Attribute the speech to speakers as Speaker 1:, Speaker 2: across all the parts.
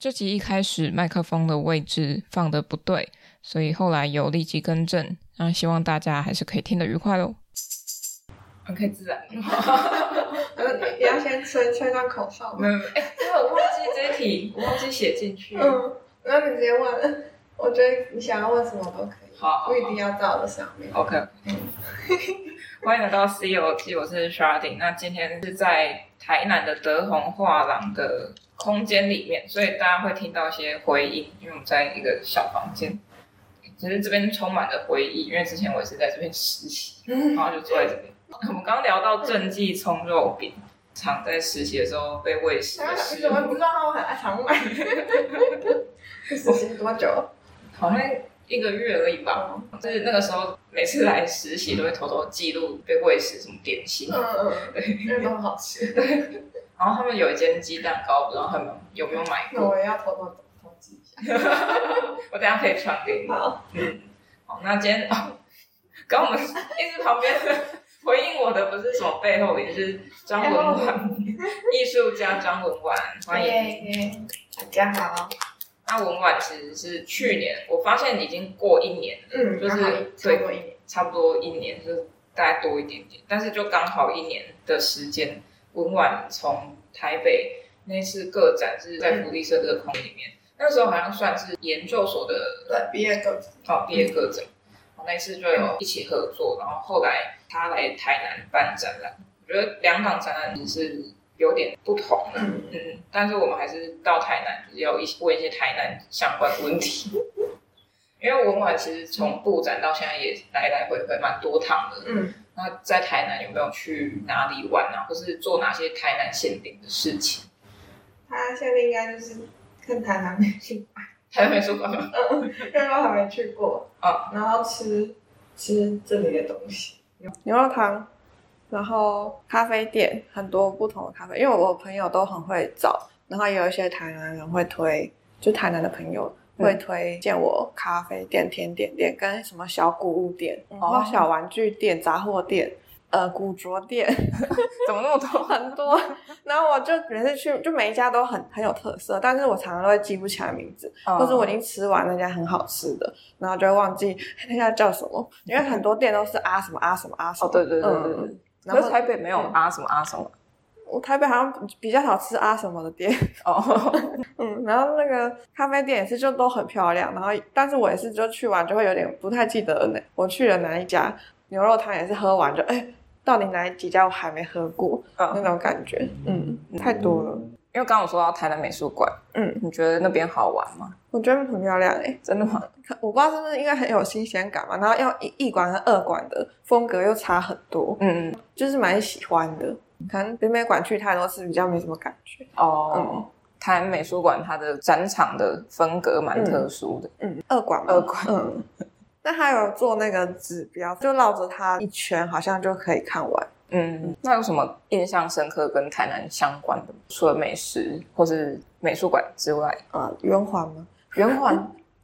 Speaker 1: 这集一开始麦克风的位置放的不对，所以后来有立即更正。那希望大家还是可以听得愉快喽。
Speaker 2: 可以自然。
Speaker 3: 你要先吹吹段口哨。
Speaker 2: 没有，哎，因为我忘记这一题，我忘记写进去。
Speaker 3: 嗯，那你直接问，我觉得你想要问什么都可以，
Speaker 2: 好，
Speaker 3: 不一定要在我的上面。
Speaker 2: OK。嗯。欢迎来到《C 游记》，我是 Sharding。那今天是在台南的德宏画廊的空间里面，所以大家会听到一些回音，因为我们在一个小房间。其实这边充满了回忆，因为之前我也是在这边实习，然后就坐在这边。我们刚刚聊到正记葱肉饼，常在实习的时候被喂食。
Speaker 3: 你怎么不知道他们很常买？实习多久？
Speaker 2: 好像一个月而已吧。就是那个时候，每次来实习都会偷偷记录被喂食什么点心。
Speaker 3: 嗯嗯，对，因为都很好吃。
Speaker 2: 对。然后他们有一间鸡蛋糕，不知道他们有没有买过？
Speaker 3: 我也要偷偷偷记一下。
Speaker 2: 我等下可以传给你。
Speaker 3: 好。
Speaker 2: 嗯。好，那今天哦，刚我们一直旁边的。回应我的不是什么背后，也是张文婉，艺术家张文婉，欢迎
Speaker 3: 大家好。
Speaker 2: 那文婉其实是去年，我发现已经过一年，
Speaker 3: 嗯，
Speaker 2: 就是对，差不多一年，就是大概多一点点，但是就刚好一年的时间。文婉从台北那次个展是在福利社这个空里面，那时候好像算是研究所的
Speaker 3: 对毕业个展，
Speaker 2: 好毕业个展，我那次就有一起合作，然后后来。他来台南办展览，我觉得两场展览是有点不同的，嗯嗯，但是我们还是到台南，就是要一问一些台南相关的问题。因为文婉其实从布展到现在也来来回回蛮多趟的，嗯，那在台南有没有去哪里玩啊，或是做哪些台南限定的事情？
Speaker 3: 台南限定应该就是看台南美术馆，
Speaker 2: 台南美术馆，
Speaker 3: 嗯，因为我还没去过，啊，然后吃吃这里的东西。牛肉汤，然后咖啡店很多不同的咖啡，因为我朋友都很会找，然后也有一些台南人会推，就台南的朋友会推荐我咖啡店、甜点店跟什么小古物店，然后小玩具店、杂货店。呃，古着店
Speaker 2: 怎么那么多？
Speaker 3: 很多，然后我就每次去，就每一家都很很有特色，但是我常常都会记不起来名字，哦、或者我已经吃完那家很好吃的，然后就会忘记 那家叫什么，因为很多店都是啊什么啊什么啊什么。
Speaker 2: 哦，对对对对对。嗯、然后台北没有啊什么啊什么。
Speaker 3: 我台北好像比较少吃啊什么的店。哦。嗯，然后那个咖啡店也是，就都很漂亮，然后但是我也是就去完就会有点不太记得哪我去了哪一家牛肉汤，也是喝完就哎。到底哪几家我还没喝过？嗯，那种感觉，嗯，太多了。
Speaker 2: 因为刚刚我说到台南美术馆，嗯，你觉得那边好玩吗？
Speaker 3: 我觉得很漂亮诶，真的吗？我不知道是不是因为很有新鲜感嘛。然后要一一馆和二馆的风格又差很多，嗯嗯，就是蛮喜欢的。可能北美馆去太多次，比较没什么感觉。哦，嗯，
Speaker 2: 台南美术馆它的展场的风格蛮特殊的，
Speaker 3: 嗯，二馆，二馆，嗯。那还有做那个指标，就绕着它一圈，好像就可以看完。
Speaker 2: 嗯，那有什么印象深刻跟台南相关的？除了美食或是美术馆之外，
Speaker 3: 啊，圆环吗？
Speaker 2: 圆环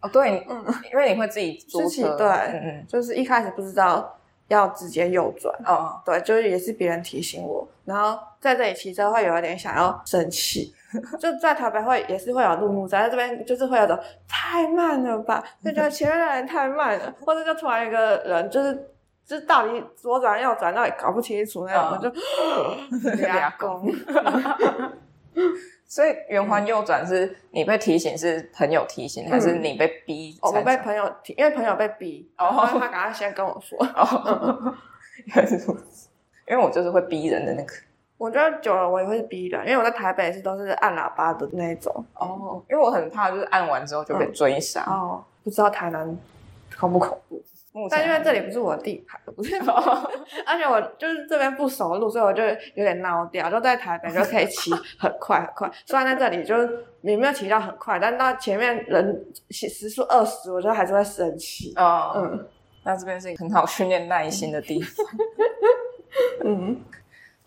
Speaker 2: 哦，对，嗯，因为你会自己租车，
Speaker 3: 对，嗯嗯，就是一开始不知道要直接右转，哦，对，就是也是别人提醒我，然后在这里骑车会有一点想要生气。就在台北会也是会有路怒在这边，就是会有种太慢了吧，就觉得前面的人太慢了，或者就突然一个人就是就是到底左转右转，到底搞不清楚那种，我、嗯、就 俩公。
Speaker 2: 所以圆环右转是你被提醒，是朋友提醒，嗯、还是你被逼？
Speaker 3: 我被朋友提，因为朋友被逼，然后他赶快先跟我说。
Speaker 2: 原来是如此，因为我就是会逼人的那个。
Speaker 3: 我觉得久了我也会逼的，因为我在台北是都是按喇叭的那种
Speaker 2: 哦，因为我很怕就是按完之后就被追杀、
Speaker 3: 嗯、哦。不知道台南恐不恐怖？但因为这里 不是我的地盘，不是，而且我就是这边不熟路，所以我就有点闹掉。就在台北就可以骑 很快很快，虽然在这里就是也没有骑到很快，但到前面人时速二十，我觉得还是会生气。
Speaker 2: 哦，嗯，那这边是一个很好训练耐心的地方。嗯。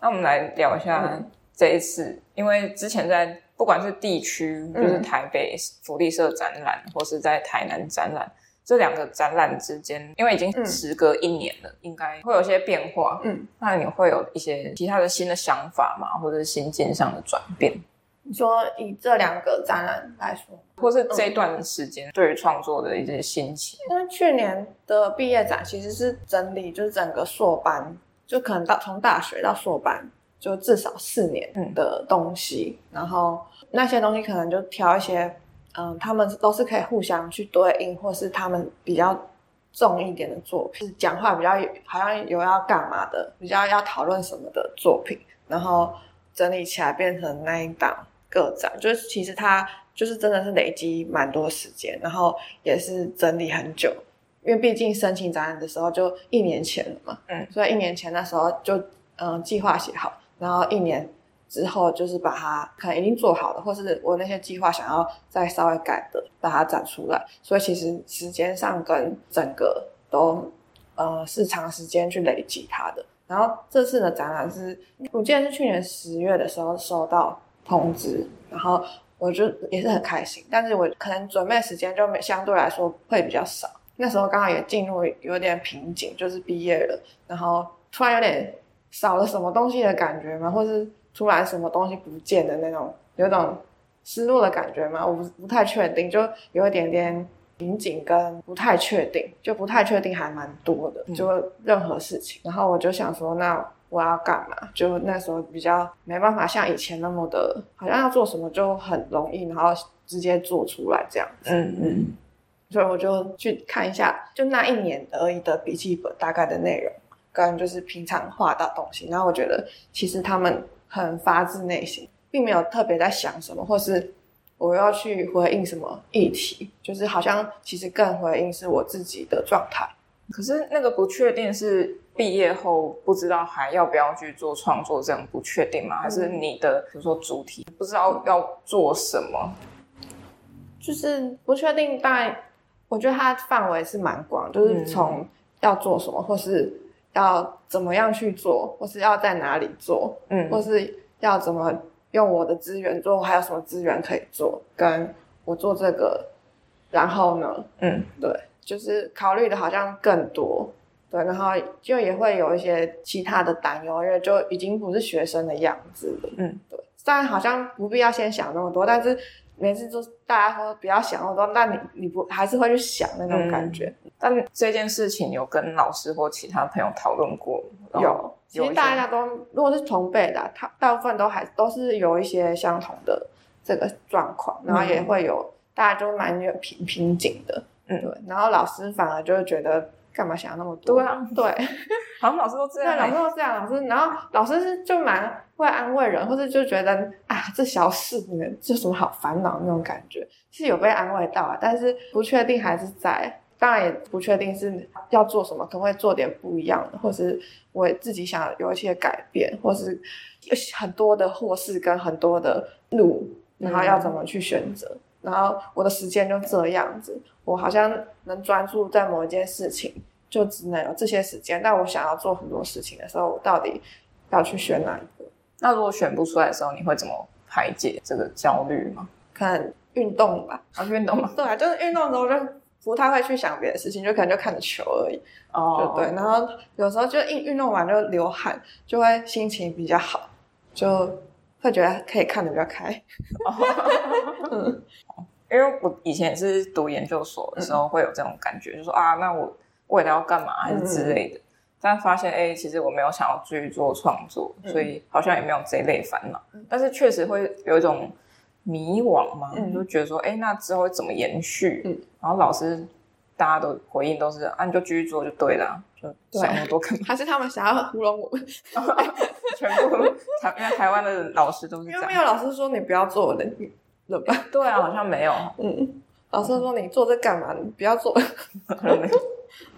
Speaker 2: 那我们来聊一下这一次，嗯、因为之前在不管是地区，就是台北福利社展览，嗯、或是在台南展览，这两个展览之间，因为已经时隔一年了，嗯、应该会有些变化。嗯，那你会有一些其他的新的想法吗？或者是心境上的转变？
Speaker 3: 你说以这两个展览来说，
Speaker 2: 或是这段时间对于创作的一些心情？
Speaker 3: 因为去年的毕业展其实是整理，就是整个硕班，就可能到从大学到硕班，就至少四年的东西，嗯、然后那些东西可能就挑一些，嗯，他们都是可以互相去对应，或是他们比较重一点的作品，讲话比较好像有要干嘛的，比较要讨论什么的作品，然后整理起来变成那一档个展，就是其实它就是真的是累积蛮多时间，然后也是整理很久，因为毕竟申请展览的时候就一年前了嘛，嗯，所以一年前那时候就嗯计划写好，然后一年。之后就是把它可能已经做好了，或是我那些计划想要再稍微改的，把它展出来。所以其实时间上跟整个都呃是长时间去累积它的。然后这次的展览是，我记得是去年十月的时候收到通知，然后我就也是很开心。但是我可能准备时间就没相对来说会比较少。那时候刚好也进入有点瓶颈，就是毕业了，然后突然有点少了什么东西的感觉嘛，或是。突然什么东西不见的那种，有种失落的感觉吗？我不不太确定，就有一点点瓶颈跟不太确定，就不太确定还蛮多的，就任何事情。然后我就想说，那我要干嘛？就那时候比较没办法像以前那么的，好像要做什么就很容易，然后直接做出来这样子。嗯嗯。所以我就去看一下，就那一年而已的笔记本大概的内容，跟就是平常画的东西。然后我觉得其实他们。很发自内心，并没有特别在想什么，或是我要去回应什么议题，就是好像其实更回应是我自己的状态。
Speaker 2: 可是那个不确定是毕业后不知道还要不要去做创作这样不确定吗？还是你的比如说主题不知道要做什么？
Speaker 3: 就是不确定，但我觉得它范围是蛮广，就是从要做什么，或是。要怎么样去做，或是要在哪里做，嗯，或是要怎么用我的资源做，还有什么资源可以做，跟我做这个，然后呢，嗯，对，就是考虑的好像更多，对，然后就也会有一些其他的担忧，因为就已经不是学生的样子了，嗯，对，虽然好像不必要先想那么多，但是。每次都大家说不要想那么多，但你你不还是会去想那种感觉。
Speaker 2: 嗯、但这件事情有跟老师或其他朋友讨论过？
Speaker 3: 有，其实大家都如果是同辈的，他大部分都还都是有一些相同的这个状况，然后也会有、嗯、大家就蛮有瓶瓶颈的，嗯，对。然后老师反而就会觉得。干嘛想那么多？
Speaker 2: 对啊，
Speaker 3: 对，
Speaker 2: 好像老师都这样。
Speaker 3: 对，老师都这样。老师，然后老师是就蛮会安慰人，或者就觉得啊，这小事，这有什么好烦恼那种感觉，是有被安慰到啊。但是不确定还是在，当然也不确定是要做什么，可能会做点不一样的，或是我自己想有一些改变，或是有很多的或是跟很多的路，然后要怎么去选择。嗯然后我的时间就这样子，我好像能专注在某一件事情，就只能有这些时间。但我想要做很多事情的时候，我到底要去选哪一个？
Speaker 2: 那如果选不出来的时候，你会怎么排解这个焦虑吗？
Speaker 3: 可能运动吧，
Speaker 2: 啊，运动吗？
Speaker 3: 对啊，就是运动的时候就不太会去想别的事情，就可能就看着球而已。哦，对。然后有时候就运运动完就流汗，就会心情比较好，就。会觉得可以看得比较开，
Speaker 2: 嗯，因为我以前也是读研究所的时候会有这种感觉，嗯、就说啊，那我未来要干嘛还是之类的，嗯、但发现哎，其实我没有想要继续做创作，嗯、所以好像也没有这一类烦恼，嗯、但是确实会有一种迷惘嘛，嗯、就觉得说哎，那之后会怎么延续？嗯，然后老师大家的回应都是啊，你就继续做就对了，就想那么多干嘛？
Speaker 3: 还是他们想要糊弄我们？
Speaker 2: 全部台，因为台湾的老师都是这样。
Speaker 3: 因为没有老师说你不要做的，对吧？
Speaker 2: 对啊，好像没有。
Speaker 3: 嗯，老师说你做这干嘛？你不要做。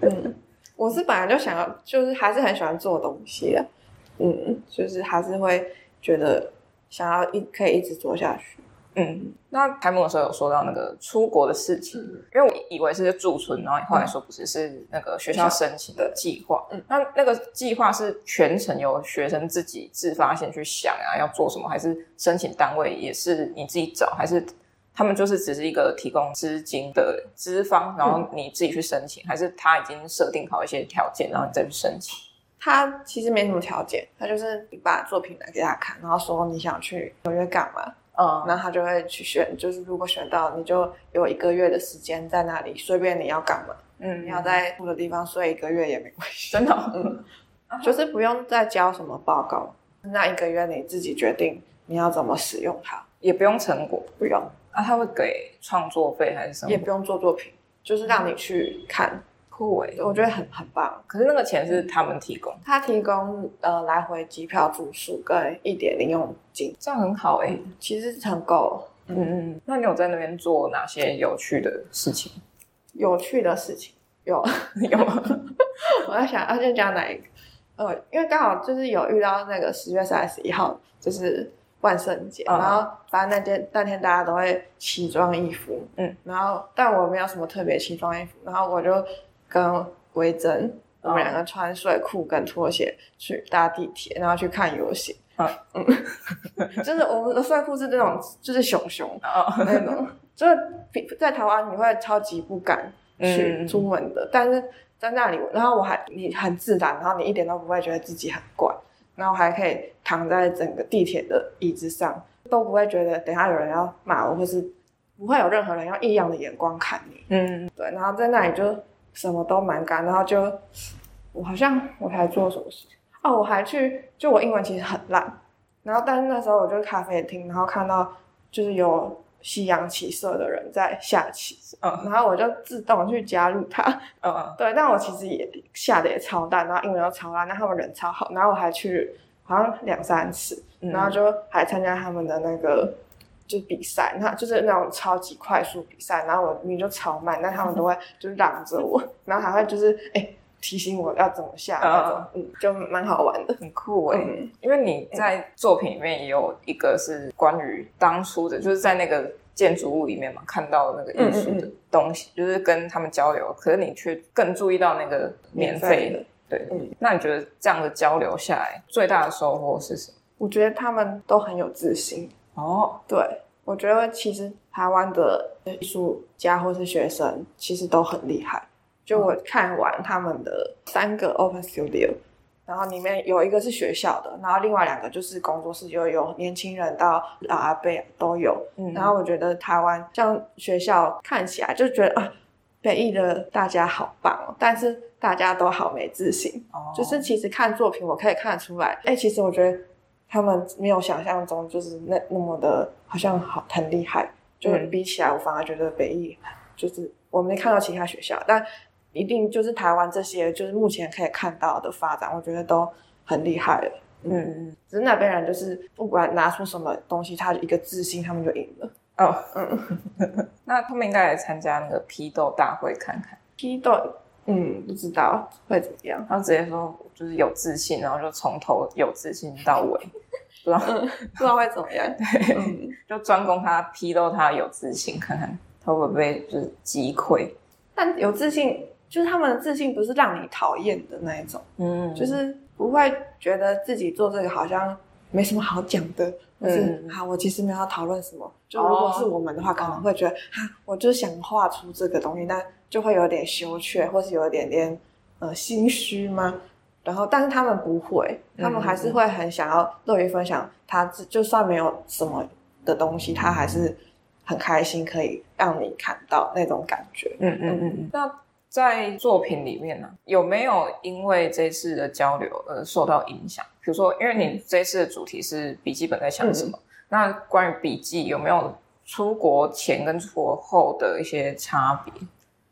Speaker 3: 嗯，我是本来就想要，就是还是很喜欢做东西的。嗯，就是还是会觉得想要一可以一直做下去。
Speaker 2: 嗯，那开幕的时候有说到那个出国的事情，嗯、因为我以为是驻村，然后你后来说不是，是那个学校申请的计划。嗯，那那个计划是全程由学生自己自发性去想啊，要做什么，还是申请单位也是你自己找，还是他们就是只是一个提供资金的资方，然后你自己去申请，嗯、还是他已经设定好一些条件，然后你再去申请？
Speaker 3: 他其实没什么条件，他就是你把作品拿给他看，然后说你想去纽约干嘛。嗯，然后他就会去选，就是如果选到，你就有一个月的时间在那里，随便你要干嘛，嗯，你要在住的地方睡一个月也没关系，
Speaker 2: 真的，嗯，
Speaker 3: 就是不用再交什么报告，那一个月你自己决定你要怎么使用它，
Speaker 2: 也不用成果，
Speaker 3: 不用
Speaker 2: 啊，他会给创作费还是什么？
Speaker 3: 也不用做作品，就是让你去看。
Speaker 2: 酷诶，
Speaker 3: 我觉得很很棒。
Speaker 2: 可是那个钱是他们提供，
Speaker 3: 他提供呃来回机票、住宿跟一点零用金，
Speaker 2: 这样很好诶。
Speaker 3: 其实很够。
Speaker 2: 嗯嗯，那你有在那边做哪些有趣的事情？
Speaker 3: 有趣的事情有有，我在想要先讲哪一个？呃，因为刚好就是有遇到那个十月三十一号，就是。万圣节，然后反正那天那天大家都会奇装异服，嗯，然后但我没有什么特别奇装异服，然后我就跟维珍，我们两个穿睡裤跟拖鞋去搭地铁，然后去看游行，嗯 嗯，就是我们的睡裤是那种就是熊熊那种，就是在台湾你会超级不敢去出门的，但是在那里，然后我还你很自然，然后你一点都不会觉得自己很怪。然后还可以躺在整个地铁的椅子上，都不会觉得等下有人要骂我，或是不会有任何人用异样的眼光看你。嗯，对。然后在那里就什么都蛮干，然后就我好像我还做什么事哦，我还去就我英文其实很烂，然后但是那时候我就咖啡厅，然后看到就是有。西洋棋社的人在下棋，嗯，然后我就自动去加入他，嗯，对，但我其实也下的也超烂，然后英文又超烂，那他们人超好，然后我还去好像两三次，然后就还参加他们的那个就是比赛，那就是那种超级快速比赛，然后我明明就超慢，但他们都会就是让着我，然后还会就是哎。欸提醒我要怎么下那种，嗯，就蛮好玩的，
Speaker 2: 很酷哎。嗯，因为你在作品里面也有一个是关于当初的，就是在那个建筑物里面嘛，看到那个艺术的东西，就是跟他们交流，可是你却更注意到那个免费的，对，嗯。那你觉得这样的交流下来，最大的收获是什么？
Speaker 3: 我觉得他们都很有自信哦。对，我觉得其实台湾的艺术家或是学生其实都很厉害。就我看完他们的三个 Open Studio，然后里面有一个是学校的，然后另外两个就是工作室，就有年轻人到老阿伯都有。嗯，然后我觉得台湾像学校看起来就觉得啊，北艺的大家好棒哦，但是大家都好没自信。哦，就是其实看作品我可以看得出来，哎，其实我觉得他们没有想象中就是那那么的，好像好很厉害。就比起来，我反而觉得北艺就是我没看到其他学校，但。一定就是台湾这些，就是目前可以看到的发展，我觉得都很厉害了。嗯嗯，只是那边人就是不管拿出什么东西，他一个自信，他们就赢了。哦，嗯，
Speaker 2: 那他们应该来参加那个批斗大会看看。
Speaker 3: 批斗，嗯，不知道会怎么样。
Speaker 2: 他直接说就是有自信，然后就从头有自信到尾，不知道、
Speaker 3: 嗯、不知道会怎么样。对，
Speaker 2: 嗯、就专攻他批斗他有自信，看看他会不会就是击溃。
Speaker 3: 但有自信。就是他们的自信不是让你讨厌的那一种，嗯，就是不会觉得自己做这个好像没什么好讲的，就是好，我其实没有要讨论什么。就如果是我们的话，可能会觉得哈，我就想画出这个东西，但就会有点羞怯，或是有一点点呃心虚吗？然后，但是他们不会，他们还是会很想要乐于分享。他就算没有什么的东西，他还是很开心可以让你看到那种感觉。嗯嗯嗯嗯，那。
Speaker 2: 在作品里面呢、啊，有没有因为这次的交流而受到影响？比如说，因为你这次的主题是笔记本在想什么，嗯、那关于笔记有没有出国前跟出国后的一些差别？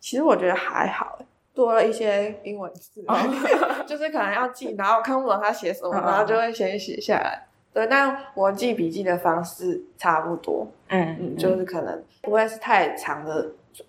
Speaker 3: 其实我觉得还好，多了一些英文字，哦、就是可能要记，然后看不懂他写什么，然后就会先写下来。对，但我记笔记的方式差不多，嗯嗯，就是可能不会是太长的。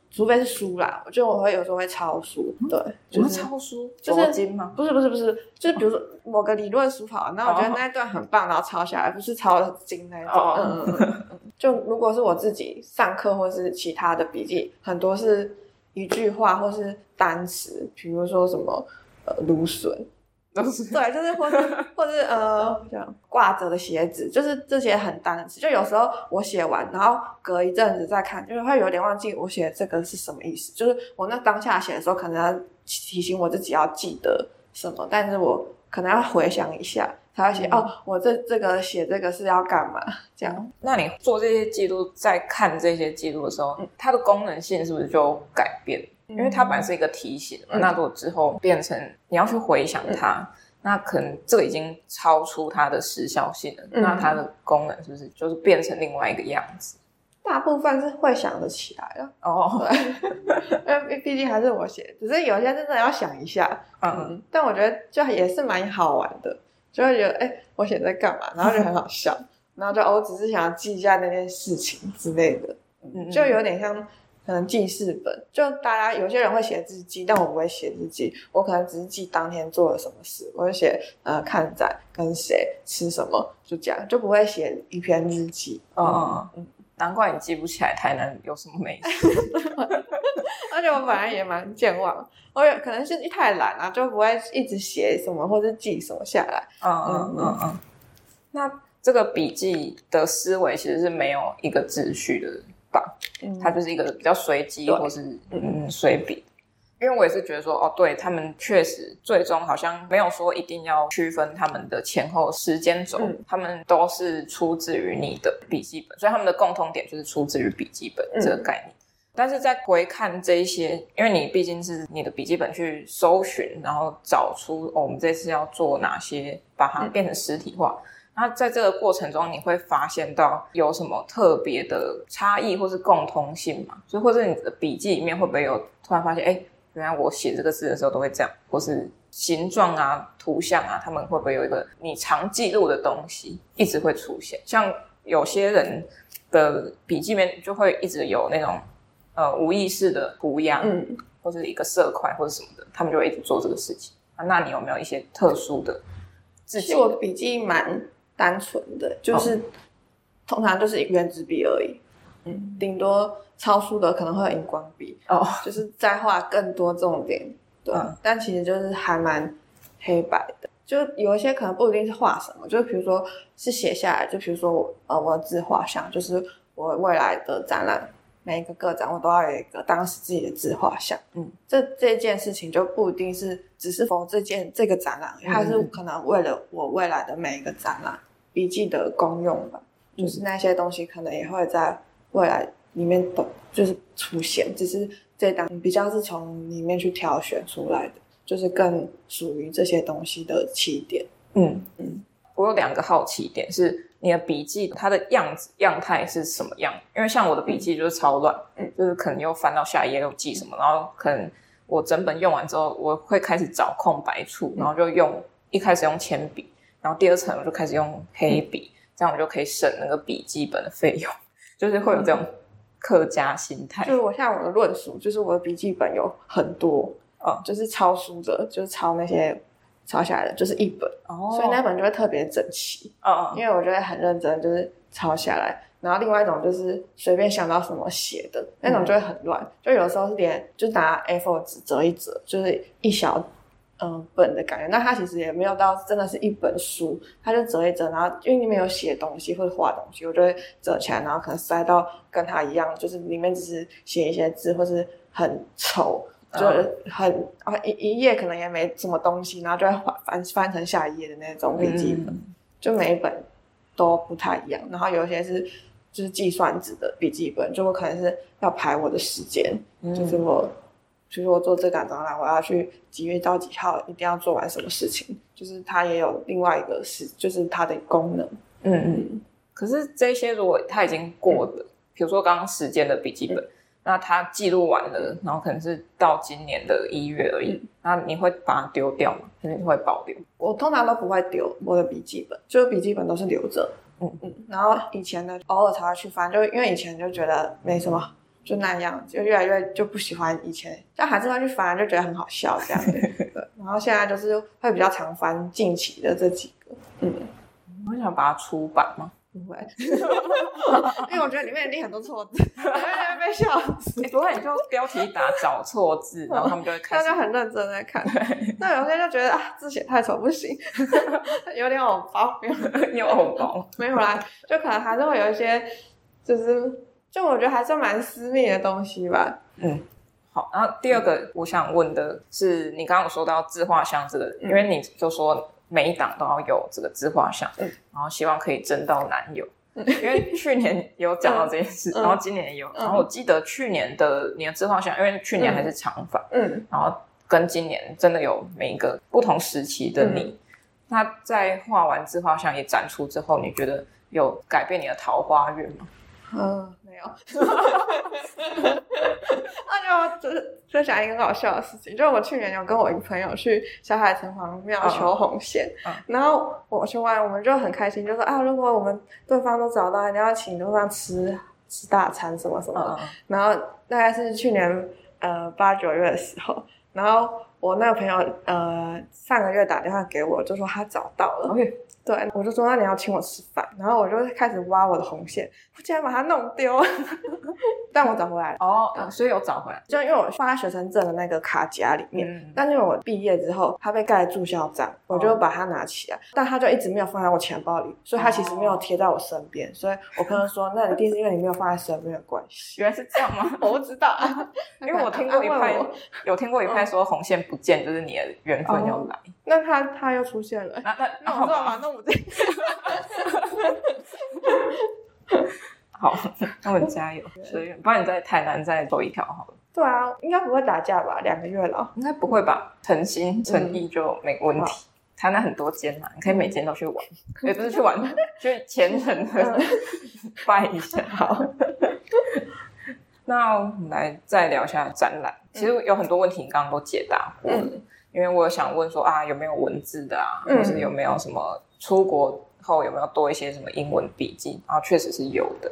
Speaker 3: 除非是书啦，我觉得我会有时候会抄书，对，
Speaker 2: 就是抄书，
Speaker 3: 就是
Speaker 2: 经吗？
Speaker 3: 不是不是不是，就是比如说某个理论书好，那我觉得那一段很棒，然后抄下来，不是抄经那种。嗯嗯嗯。就如果是我自己上课或是其他的笔记，很多是一句话或是单词，比如说什么呃芦笋。对，就是或是 或是呃，这样挂着的鞋子，就是这些很单的词。就有时候我写完，然后隔一阵子再看，就是会有点忘记我写这个是什么意思。就是我那当下写的时候，可能要提醒我自己要记得什么，但是我可能要回想一下，才会写、嗯、哦，我这这个写这个是要干嘛？这样。
Speaker 2: 那你做这些记录，在看这些记录的时候，嗯、它的功能性是不是就改变？嗯、因为它本来是一个提醒嘛，嗯、那如果之后变成你要去回想它，嗯、那可能这已经超出它的时效性了。嗯、那它的功能是不是就是变成另外一个样子？
Speaker 3: 大部分是会想得起来了哦，因为毕竟还是我写，只是有些真的要想一下。嗯，嗯，但我觉得就也是蛮好玩的，就会觉得哎、欸，我写在干嘛？然后就很好笑，然后就哦，我只是想要记一下那件事情之类的，嗯，就有点像可能记事本，就大家有些人会写日记，但我不会写日记，我可能只是记当天做了什么事，我会写呃看展跟谁吃什么，就这样，就不会写一篇日记。嗯嗯。嗯
Speaker 2: 难怪你记不起来台南有什么美食，
Speaker 3: 而且我本来也蛮健忘，我也可能是太懒了，就不会一直写什么或者记什么下来。
Speaker 2: 嗯嗯嗯嗯。那这个笔记的思维其实是没有一个秩序的吧？嗯，它就是一个比较随机或是嗯随笔。因为我也是觉得说，哦，对，他们确实最终好像没有说一定要区分他们的前后时间轴，嗯、他们都是出自于你的笔记本，所以他们的共通点就是出自于笔记本这个概念。嗯、但是在回看这一些，因为你毕竟是你的笔记本去搜寻，然后找出、哦、我们这次要做哪些，把它变成实体化。那、嗯、在这个过程中，你会发现到有什么特别的差异或是共通性吗？所以或者你的笔记里面会不会有突然发现，哎？原来我写这个字的时候都会这样，或是形状啊、图像啊，他们会不会有一个你常记录的东西一直会出现？像有些人的笔记里面就会一直有那种呃无意识的涂鸦，嗯，或者一个色块或者什么的，他们就会一直做这个事情。啊，那你有没有一些特殊的自己？
Speaker 3: 其实我的笔记蛮单纯的，就是、哦、通常就是原子笔而已，嗯，顶多。超书的可能会有荧光笔哦，就是再画更多重点，对，嗯、但其实就是还蛮黑白的，就有一些可能不一定是画什么，就比如说是写下来，就比如说我呃我的自画像，就是我未来的展览每一个个展我都要有一个当时自己的自画像，嗯，这这件事情就不一定是只是否这件这个展览，它是可能为了我未来的每一个展览笔记的功用吧，嗯、就是那些东西可能也会在未来。里面都就是出现，只是这档比较是从里面去挑选出来的，就是更属于这些东西的起点。嗯嗯，我有两个好奇点是，你的笔记它的样子样态是什么样？因为像我的笔记就是超乱，嗯，就是可能又翻到下一页又记什么，然后可能我整本用完之后，我会开始找空白处，然后就用一开始用铅笔，然后第二层我就开始用黑笔，这样我就可以省那个笔记本的费用，就是会有这种。客家心态，就是我像我的论述，就是我的笔记本有很多，哦，就是抄书的，就是抄那些抄下来的，就是一本，哦，所以那本就会特别整齐，嗯，因为我觉得很认真，就是抄下来。然后另外一种就是随便想到什么写的，那种就会很乱，嗯、就有时候是连就拿 A4 纸折一折，就是一小。嗯，本的感觉，那它其实也没有到真的是一本书，它就折一折，然后因为里面有写东西或者画东西，我就会折起来，然后可能塞到跟它一样，就是里面只是写一些字，或是很丑，就是很啊一一页可能也没什么东西，然后就会翻翻成下一页的那种笔记本，嗯、就每一本都不太一样，然后有些是就是计算纸的笔记本，就我可能是要排我的时间，嗯、就是我。比如说我做这档展览，我要去几月到几号，一定要做完什么事情，就是它也有另外一个是，就是它的功能。嗯嗯。
Speaker 2: 可是这些如果它已经过了，比、嗯、如说刚刚时间的笔记本，嗯、那它记录完了，然后可能是到今年的一月而已，嗯、那你会把它丢掉吗？还是你会保留？
Speaker 3: 我通常都不会丢我的笔记本，就是笔记本都是留着。嗯嗯。然后以前呢，偶尔才会去翻，就因为以前就觉得没什么。就那样，就越来越就不喜欢以前，但还是会去翻，就觉得很好笑这样子。然后现在就是会比较常翻近期的这几个。嗯，
Speaker 2: 我想把它出版吗？
Speaker 3: 不会，因为我觉得里面一定很多错字，会被笑死。
Speaker 2: 不会，你就标题打找错字，然后他们就会看。
Speaker 3: 大家很认真在看。那有些就觉得啊，字写太丑不行，有点偶包，
Speaker 2: 有偶包，
Speaker 3: 没有啦，就可能还是会有一些，就是。就我觉得还是蛮私密的东西吧。
Speaker 2: 嗯，好。然后第二个我想问的是，你刚刚有说到自画像这个，嗯、因为你就说每一档都要有这个自画像，嗯，然后希望可以争到男友。因为去年有讲到这件事，嗯、然后今年也有，嗯、然后我记得去年的你的自画像，因为去年还是长发，嗯，然后跟今年真的有每一个不同时期的你，嗯、那在画完自画像也展出之后，你觉得有改变你的桃花运吗？
Speaker 3: 嗯。那就 就是分享一个很好笑的事情，就是我去年有跟我一个朋友去小海城隍庙求红线，嗯嗯、然后我求完，我们就很开心，就说啊，如果我们对方都找到，一定要请对方吃吃大餐什么什么的。嗯、然后大概是去年呃八九月的时候，然后我那个朋友呃上个月打电话给我，就说他找到了。Okay. 对，我就说那你要请我吃饭，然后我就开始挖我的红线，我竟然把它弄丢了，但我找回来了。
Speaker 2: 哦，嗯、所以有找回来，
Speaker 3: 就因为我放在学生证的那个卡夹里面，嗯、但是我毕业之后，它被盖注销章，我就把它拿起来，哦、但它就一直没有放在我钱包里，所以它其实没有贴在我身边。哦、所以我朋友说，那一定是因为你没有放在身边的关系。
Speaker 2: 原来是这样吗？
Speaker 3: 我不知道，
Speaker 2: 因为我听过一派，有听过一派说红线不见就是你的缘分要来。哦、
Speaker 3: 那他他又出现了，
Speaker 2: 那那那
Speaker 3: 我知道吗？那
Speaker 2: 好，那我们加油。所以，不然你在台南再走一条好了。
Speaker 3: 对啊，应该不会打架吧？两个月了，
Speaker 2: 应该不会吧？诚心诚意就没问题。台南很多间嘛，你可以每间都去玩，也不是去玩，去虔诚的拜一下。好，那我们来再聊一下展览。其实有很多问题，你刚刚都解答过了。因为我想问说啊，有没有文字的啊，或是有没有什么出国后有没有多一些什么英文笔记？然后确实是有的。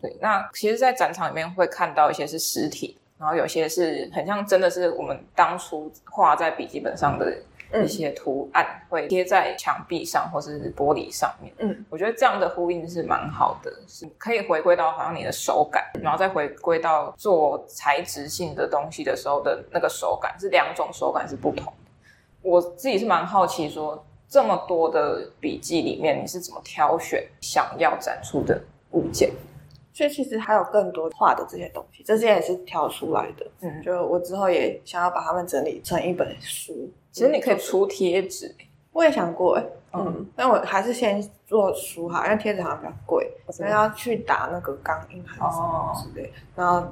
Speaker 2: 对，那其实，在展场里面会看到一些是实体，然后有些是很像真的是我们当初画在笔记本上的一些图案，会贴在墙壁上或是玻璃上面。嗯，我觉得这样的呼应是蛮好的，是可以回归到好像你的手感，然后再回归到做材质性的东西的时候的那个手感，是两种手感是不同的。我自己是蛮好奇说。这么多的笔记里面，你是怎么挑选想要展出的物件？
Speaker 3: 所以其实还有更多画的这些东西，这些也是挑出来的。嗯，就我之后也想要把它们整理成一本书。
Speaker 2: 其实你可以出贴纸，
Speaker 3: 我也想过，嗯，但我还是先做书哈，因为贴纸好像比较贵，所以要去打那个钢印还是什么之类，然后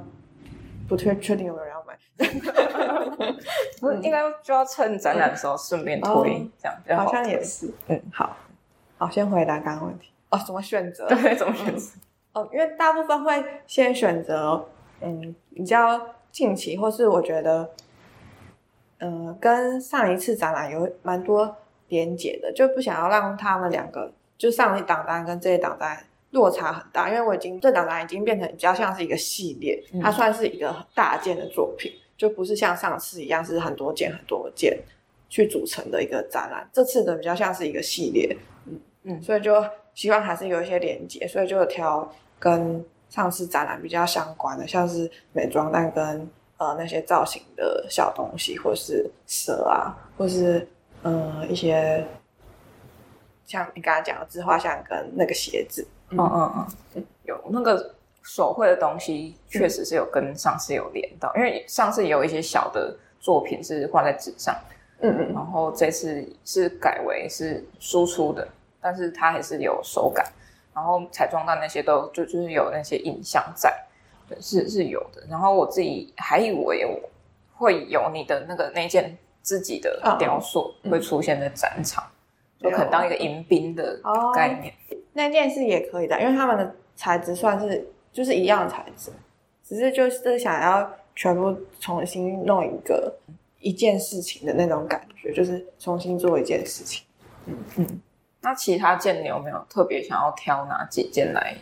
Speaker 3: 不确确定有没有人。
Speaker 2: 不是应该就要趁展览的时候顺便推，这样
Speaker 3: 好像也是。嗯，好，好，先回答刚刚问题哦，怎么选择？
Speaker 2: 对，怎么选择？
Speaker 3: 哦，因为大部分会先选择，嗯，比较近期，或是我觉得，嗯，跟上一次展览有蛮多连结的，就不想要让他们两个，就上一档单跟这一档单。落差很大，因为我已经这档单已经变成比较像是一个系列，它算是一个很大件的作品，就不是像上次一样是很多件很多件去组成的一个展览。这次的比较像是一个系列，嗯嗯，所以就希望还是有一些连接，所以就挑跟上次展览比较相关的，像是美妆蛋跟呃那些造型的小东西，或是蛇啊，或是呃一些像你刚才讲的自画像跟那个鞋子。嗯
Speaker 2: 嗯嗯，有那个手绘的东西，确实是有跟上次有连到，嗯、因为上次有一些小的作品是画在纸上，嗯嗯，然后这次是改为是输出的，但是它还是有手感，然后彩妆蛋那些都就就是有那些印象在，对，是是有的。然后我自己还以为我会有你的那个那件自己的雕塑会出现在展场，嗯、就可能当一个迎宾的概念。
Speaker 3: 哦那件是也可以的，因为他们的材质算是就是一样的材质，只是就是想要全部重新弄一个一件事情的那种感觉，就是重新做一件事情。
Speaker 2: 嗯嗯。那其他件你有没有特别想要挑哪几件来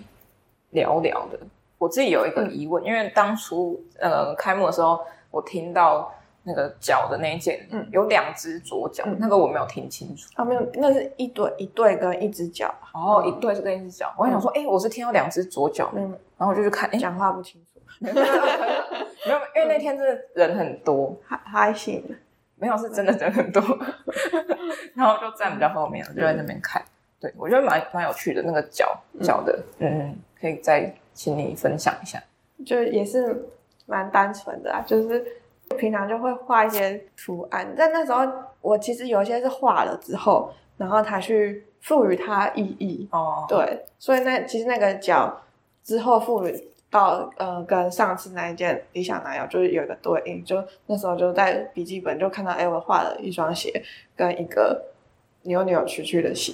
Speaker 2: 聊聊的？我自己有一个疑问，嗯、因为当初呃开幕的时候，我听到。那个脚的那一件，嗯，有两只左脚，嗯、那个我没有听清楚。
Speaker 3: 啊，没有，那是一对一对跟一只脚。
Speaker 2: 哦，一对是跟一只脚。嗯、我还想说，哎、欸，我是听到两只左脚，嗯，然后我就去看，哎、欸，
Speaker 3: 讲话不清楚。
Speaker 2: 没有，因为那天真的人很多，
Speaker 3: 还还行，
Speaker 2: 没有是真的人很多，然后就站比较后面，就在那边看。对，我觉得蛮蛮有趣的，那个脚脚的，嗯，可以再请你分享一下。
Speaker 3: 就也是蛮单纯的啊，就是。平常就会画一些图案，但那时候我其实有一些是画了之后然后他去赋予它意义。哦，对，所以那其实那个脚之后妇女到呃，跟上次那一件理想男友就是有一个对应，就那时候就在笔记本就看到，哎，我画了一双鞋跟一个扭扭曲曲的鞋，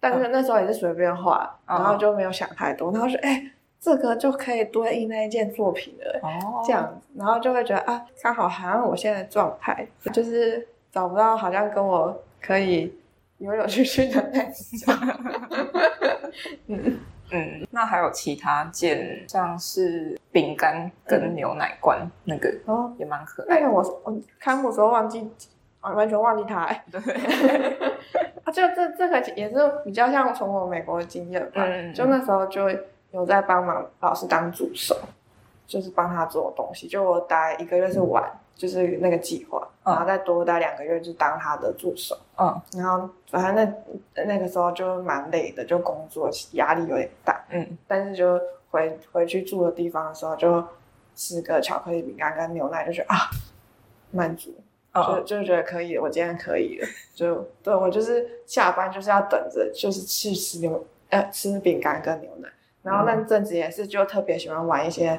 Speaker 3: 但是那时候也是随便画，然后就没有想太多，然后说，哎。这个就可以对应那一件作品了，哦，这样子，然后就会觉得啊，刚好好像我现在的状态就是找不到好像跟我可以扭扭曲曲的那种。
Speaker 2: 嗯 嗯，那还有其他件，像是饼干跟牛奶罐、嗯、那个哦，也蛮可爱。
Speaker 3: 那个我我开幕的时候忘记，完全忘记它。对，啊，就这这个也是比较像从我美国的经验吧，嗯、就那时候就。有在帮忙老师当助手，就是帮他做东西。就我待一个月是玩，嗯、就是那个计划，然后再多待两个月就当他的助手。嗯，然后反正那那个时候就蛮累的，就工作压力有点大。嗯，但是就回回去住的地方的时候，就吃个巧克力饼干跟牛奶，就觉得啊满足，就就觉得可以，我今天可以了。就对我就是下班就是要等着，就是去吃牛呃吃饼干跟牛奶。然后那阵子也是，就特别喜欢玩一些，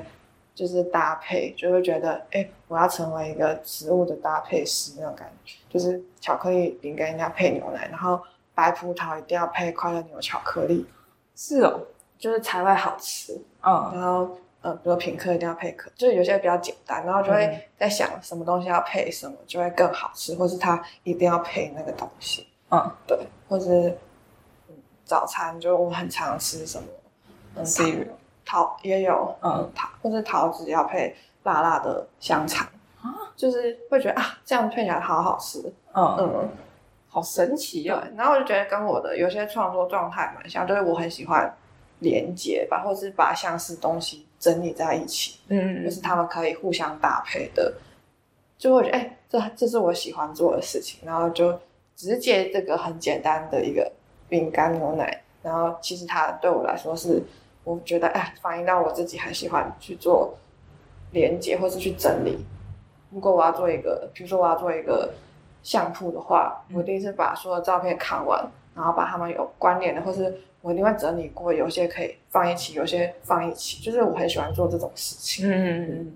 Speaker 3: 就是搭配，就会觉得，哎，我要成为一个食物的搭配师那种感觉，就是巧克力饼干一定要配牛奶，然后白葡萄一定要配快乐牛巧克力，
Speaker 2: 是哦，
Speaker 3: 就是才会好吃。嗯，然后呃，比如品客一定要配可，就是有些比较简单，然后就会在想什么东西要配什么就会更好吃，或是它一定要配那个东西。嗯，对，或是早餐就我很常吃什么。嗯，桃也有，嗯，桃或者桃子要配辣辣的香肠，啊，就是会觉得啊，这样配起来好好吃，
Speaker 2: 嗯嗯，好神奇哦。
Speaker 3: 然后我就觉得跟我的有些创作状态蛮像，就是我很喜欢连接吧，或是把相似东西整理在一起，嗯，就是他们可以互相搭配的，就会觉得哎，这这是我喜欢做的事情，然后就直接这个很简单的一个饼干牛奶，然后其实它对我来说是。我觉得，哎，反映到我自己很喜欢去做连接，或是去整理。如果我要做一个，比如说我要做一个相簿的话，我一定是把所有的照片看完，然后把它们有关联的，或是我一定会整理过，有些可以放一起，有些放一起。就是我很喜欢做这种事情。嗯，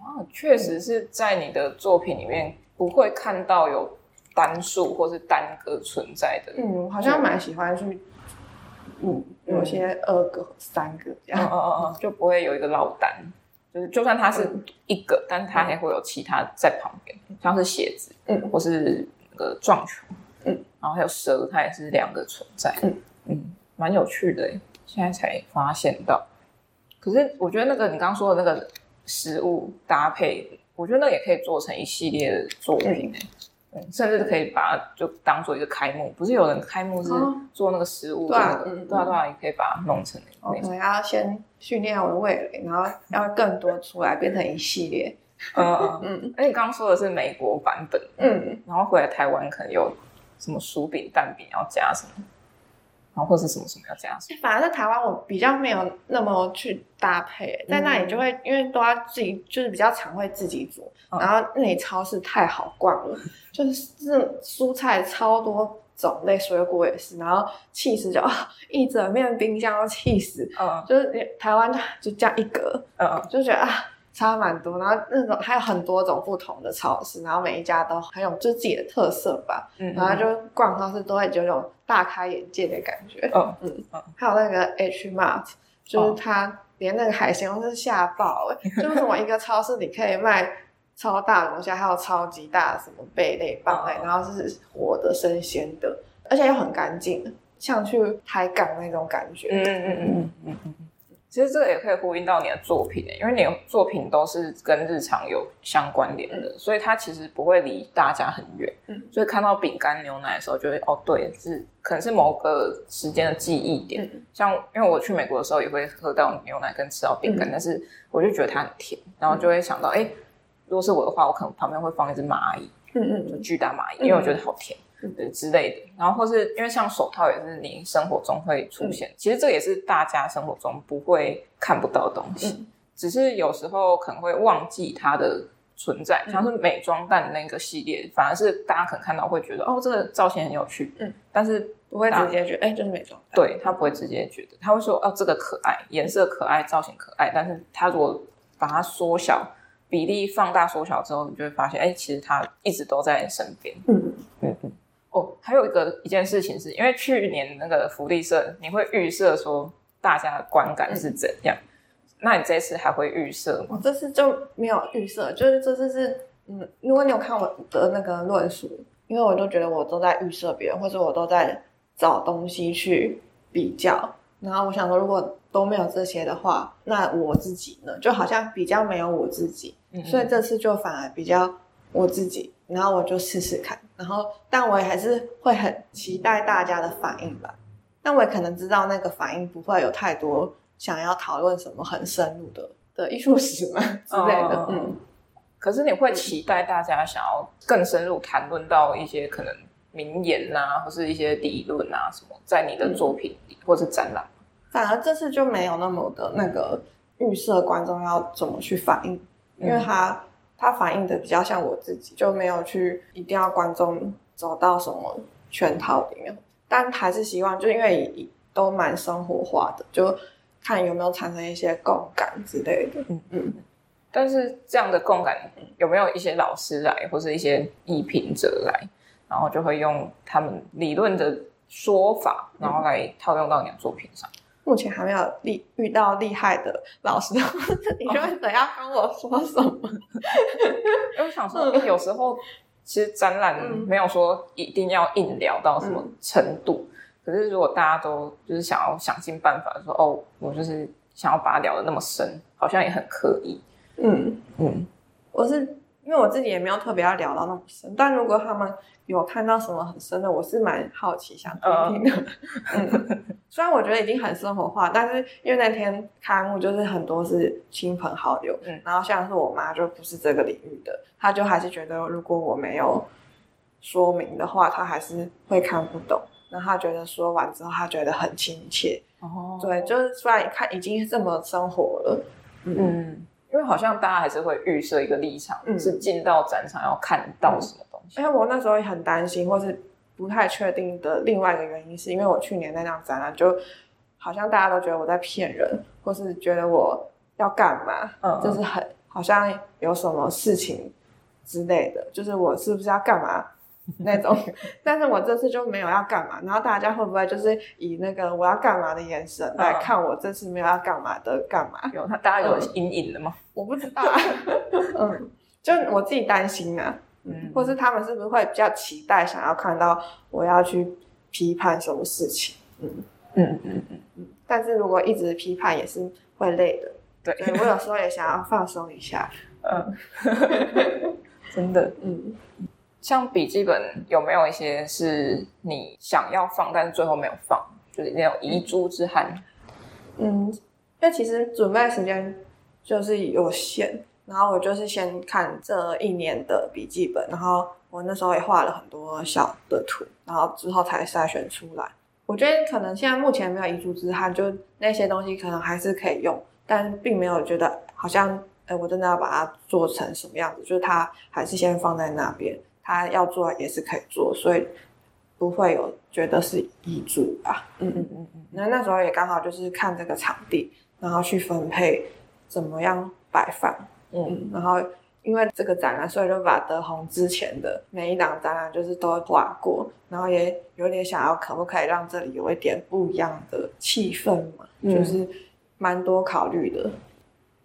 Speaker 2: 啊，确实是在你的作品里面不会看到有单数或是单个存在的。
Speaker 3: 嗯，我好像蛮喜欢去。嗯，有些二个、嗯、三个这样，嗯嗯嗯嗯，
Speaker 2: 就不会有一个落单，就是就算它是一个，嗯、但是它还会有其他在旁边，嗯、像是鞋子，嗯，或是那个撞球，嗯，然后还有蛇，它也是两个存在，嗯。嗯，蛮有趣的，现在才发现到。可是我觉得那个你刚刚说的那个食物搭配，我觉得那也可以做成一系列的作品。嗯甚至可以把它就当做一个开幕，不是有人开幕是做那个食物的那个，对啊对啊，也可以把它弄成那个。
Speaker 3: 可能要先训练我的味蕾，然后要更多出来，变成一系列。
Speaker 2: 嗯嗯 嗯。而且刚刚说的是美国版本，嗯，然后回来台湾可能有什么薯饼、蛋饼要加什么。然后或是什么什么要这样，
Speaker 3: 反而在台湾我比较没有那么去搭配，在那里就会因为都要自己，就是比较常会自己煮，嗯、然后那里超市太好逛了，就是这蔬菜超多种类，水果也是，然后气死就啊一整面冰箱都气死，嗯，就是台湾就就这样一格，嗯，就觉得啊。差蛮多，然后那种还有很多种不同的超市，然后每一家都很有就自己的特色吧。嗯，然后就逛超市都会有种大开眼界的感觉。嗯嗯嗯。还有那个 H Mart，就是他连那个海鲜都是吓爆哎！就是什么一个超市里可以卖超大龙虾，还有超级大的什么贝类、棒类，然后是活的、生鲜的，而且又很干净，像去海港那种感觉。嗯嗯嗯嗯嗯嗯。
Speaker 2: 其实这个也可以呼应到你的作品，因为你的作品都是跟日常有相关联的，嗯、所以它其实不会离大家很远。嗯，所以看到饼干牛奶的时候，就会哦，对，是可能是某个时间的记忆点。嗯、像因为我去美国的时候也会喝到牛奶跟吃到饼干，嗯、但是我就觉得它很甜，然后就会想到，哎、嗯，如果是我的话，我可能旁边会放一只蚂蚁，嗯嗯，就巨大蚂蚁，因为我觉得好甜。对之类的，然后或是因为像手套也是你生活中会出现，嗯、其实这也是大家生活中不会看不到的东西，嗯、只是有时候可能会忘记它的存在，像是美妆蛋那个系列，反而是大家可能看到会觉得哦，这个造型很有趣，嗯，但是
Speaker 3: 不会直接觉得哎，就是美妆蛋，
Speaker 2: 对，他不会直接觉得，他会说哦，这个可爱，颜色可爱，造型可爱，但是他如果把它缩小，比例放大缩小之后，你就会发现，哎，其实他一直都在身边，嗯。嗯嗯。哦，还有一个一件事情是，因为去年那个福利社，你会预设说大家的观感是怎样。嗯那你这次还会预设吗？
Speaker 3: 我这次就没有预设，就是这次是，嗯，如果你有看我的那个论述，因为我都觉得我都在预设别人，或者我都在找东西去比较，然后我想说，如果都没有这些的话，那我自己呢，就好像比较没有我自己，嗯、所以这次就反而比较我自己，然后我就试试看，然后但我也还是会很期待大家的反应吧，但我也可能知道那个反应不会有太多。想要讨论什么很深入的的艺术史嘛 之类的？嗯，
Speaker 2: 可是你会期待大家想要更深入谈论到一些可能名言啊，或是一些理论啊什么，在你的作品里、嗯、或是展览？
Speaker 3: 反而这次就没有那么的那个预设观众要怎么去反应，因为他他反映的比较像我自己，就没有去一定要观众走到什么圈套里面，但还是希望就因为都蛮生活化的就。看有没有产生一些共感之类的，嗯嗯。
Speaker 2: 但是这样的共感有没有一些老师来，或是一些艺评者来，然后就会用他们理论的说法，然后来套用到你的作品上？
Speaker 3: 目前还没有厉遇到厉害的老师，你就会等下跟我说什么？
Speaker 2: 因为我想说，有时候其实展览没有说一定要硬聊到什么程度。可是，如果大家都就是想要想尽办法说哦，我就是想要把它聊得那么深，好像也很刻意。
Speaker 3: 嗯嗯，我是因为我自己也没有特别要聊到那么深，但如果他们有看到什么很深的，我是蛮好奇想听听的。虽然我觉得已经很生活化，但是因为那天开幕就是很多是亲朋好友，嗯，然后像是我妈就不是这个领域的，她就还是觉得如果我没有说明的话，她还是会看不懂。然后她觉得说完之后，她觉得很亲切。哦，对，就是虽然看已经这么生活了，嗯，
Speaker 2: 嗯，因为好像大家还是会预设一个立场，嗯，是进到展场要看到什么东西。
Speaker 3: 因为我那时候也很担心，或是不太确定的另外一个原因，是因为我去年那张展览，就好像大家都觉得我在骗人，或是觉得我要干嘛，嗯，就是很好像有什么事情之类的，就是我是不是要干嘛？那种，但是我这次就没有要干嘛，然后大家会不会就是以那个我要干嘛的眼神来看我这次没有要干嘛的干嘛？
Speaker 2: 有，他大家有阴影了吗？
Speaker 3: 嗯、我不知道，嗯，就我自己担心啊，嗯，或是他们是不是会比较期待想要看到我要去批判什么事情？嗯。嗯嗯嗯嗯，但是如果一直批判也是会累的，对，我有时候也想要放松一下，嗯，
Speaker 2: 真的，嗯。像笔记本有没有一些是你想要放，但是最后没有放，就是那种遗珠之憾？
Speaker 3: 嗯，因为其实准备时间就是有限，然后我就是先看这一年的笔记本，然后我那时候也画了很多小的图，然后之后才筛选出来。我觉得可能现在目前没有遗珠之憾，就那些东西可能还是可以用，但并没有觉得好像，哎，我真的要把它做成什么样子，就是它还是先放在那边。他要做也是可以做，所以不会有觉得是遗嘱吧。嗯嗯嗯嗯。那那时候也刚好就是看这个场地，然后去分配怎么样摆放。嗯，嗯。然后因为这个展览，所以就把德宏之前的每一档展览就是都画过，然后也有点想要可不可以让这里有一点不一样的气氛嘛，嗯、就是蛮多考虑的。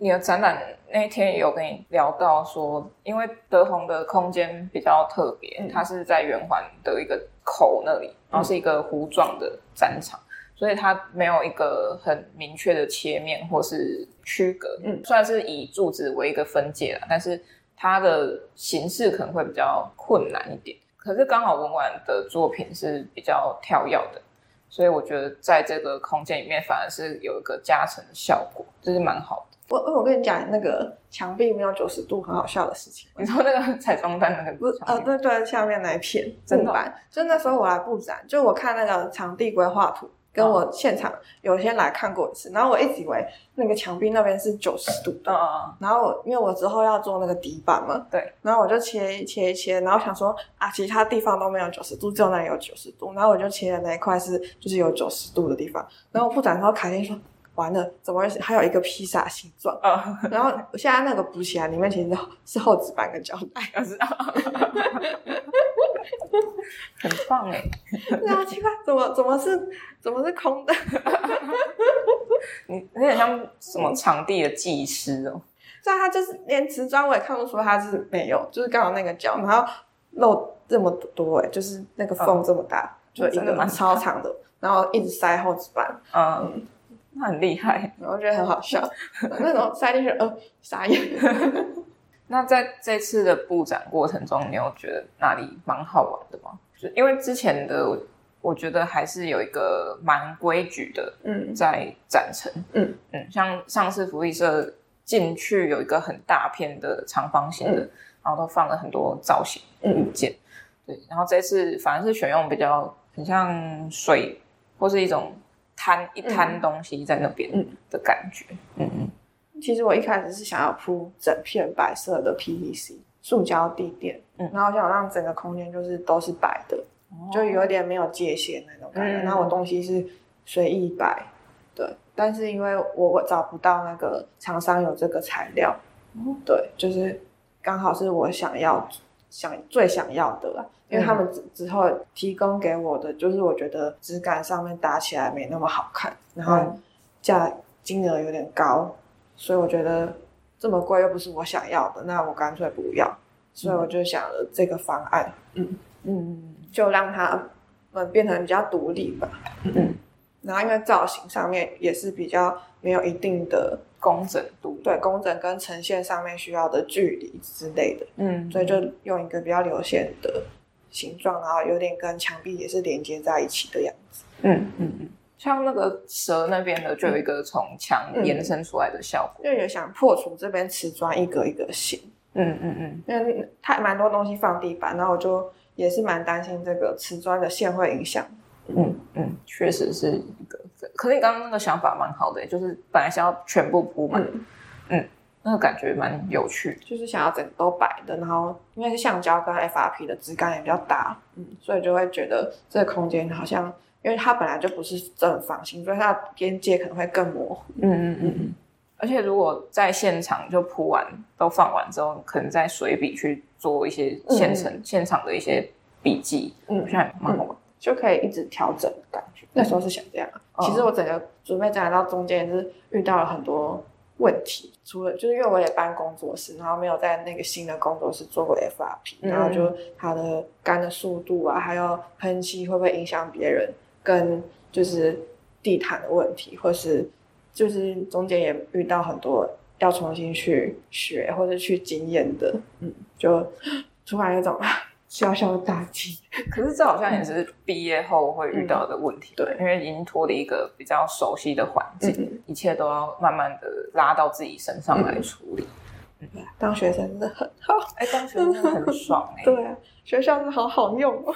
Speaker 2: 你的展览那一天也有跟你聊到说，因为德宏的空间比较特别，嗯、它是在圆环的一个口那里，然后是一个弧状的展场，嗯、所以它没有一个很明确的切面或是区隔。嗯，虽然是以柱子为一个分界了，但是它的形式可能会比较困难一点。可是刚好文玩的作品是比较跳跃的，所以我觉得在这个空间里面反而是有一个加成的效果，这是蛮好的。
Speaker 3: 我我跟你讲那个墙壁没有九十度很好笑的事情。
Speaker 2: 你说那个彩妆蛋那个不是
Speaker 3: 呃对对，下面那一片 木板，就那时候我来布展，就我看那个场地规划图，跟我现场有先来看过一次，然后我一直以为那个墙壁那边是九十度的，
Speaker 2: 嗯，
Speaker 3: 然后我因为我之后要做那个底板嘛，
Speaker 2: 对，
Speaker 3: 然后我就切一切一切，然后想说啊，其他地方都没有九十度，只有那里有九十度，然后我就切的那一块是就是有九十度的地方，然后布展，然后凯蒂说完了，怎么会还有一个披萨形状？
Speaker 2: 嗯，
Speaker 3: 然后我现在那个补起来里面其实是厚纸板跟胶带，我知道。
Speaker 2: 很棒哎，
Speaker 3: 然后奇怪，怎么怎么是怎么是空的？
Speaker 2: 你有点像什么场地的技师哦。
Speaker 3: 所以他就是连瓷砖我也看不出他是没有，就是刚好那个角，然后漏这么多哎，就是那个缝这么大，嗯、就一个超长的，然后一直塞厚纸板，
Speaker 2: 嗯，嗯那很厉害，
Speaker 3: 然后觉得很好笑，那种塞进去，呃，傻眼。
Speaker 2: 那在这次的布展过程中，你有觉得哪里蛮好玩的吗？就因为之前的，我觉得还是有一个蛮规矩的，嗯，在展陈，嗯。嗯，像上次福利社进去有一个很大片的长方形的，嗯、然后都放了很多造型物件，嗯、对，然后这次反而是选用比较很像水或是一种摊一摊东西在那边的感觉，嗯嗯。
Speaker 3: 其实我一开始是想要铺整片白色的 PVC 塑胶地垫，嗯，然后想让整个空间就是都是白的，哦、就有点没有界限那种感觉。那、嗯、我东西是随意摆，对。但是因为我我找不到那个厂商有这个材料，嗯、对，就是刚好是我想要想最想要的啦。因为他们之之后提供给我的，就是我觉得质感上面搭起来没那么好看，然后价金额有点高。所以我觉得这么贵又不是我想要的，那我干脆不要。所以我就想了这个方案，嗯嗯，就让他们变成比较独立吧，嗯嗯。然后因为造型上面也是比较没有一定的
Speaker 2: 工整度，
Speaker 3: 对，工整跟呈现上面需要的距离之类的，嗯，所以就用一个比较流线的形状，然后有点跟墙壁也是连接在一起的样子，嗯嗯嗯。
Speaker 2: 像那个蛇那边的，就有一个从墙延伸出来的效果，
Speaker 3: 因为想破除这边瓷砖一格一格形。嗯嗯嗯，因为太蛮多东西放地板，然后我就也是蛮担心这个瓷砖的线会影响。
Speaker 2: 嗯嗯，确实是一个。可是你刚刚那个想法蛮好的，就是本来想要全部铺满，嗯，嗯，那个感觉蛮有趣，
Speaker 3: 就是想要整个都白的，然后因为是橡胶跟 FRP 的质感也比较大，嗯，所以就会觉得这个空间好像。因为它本来就不是正方形，所以它的边界可能会更模糊。
Speaker 2: 嗯嗯嗯嗯。而且如果在现场就铺完都放完之后，可能再随笔去做一些现成、嗯、现场的一些笔记，嗯，现在蛮好玩、嗯，
Speaker 3: 就可以一直调整的感觉。那时候是想这样、啊。嗯、其实我整个准备展览到中间是遇到了很多问题，除了就是因为我也搬工作室，然后没有在那个新的工作室做过 FRP，、嗯、然后就它的干的速度啊，还有喷漆会不会影响别人？跟就是地毯的问题，或是就是中间也遇到很多要重新去学或者去经验的，嗯，就 突然有种小小的打击。
Speaker 2: 可是这好像也是毕业后会遇到的问题，
Speaker 3: 对、嗯，
Speaker 2: 因为已经脱离一个比较熟悉的环境，嗯、一切都要慢慢的拉到自己身上来处理。
Speaker 3: 嗯。嗯、当学生真的很好，
Speaker 2: 哎、欸，当学生真的很爽哎、欸，
Speaker 3: 对啊，学校是好好用哦。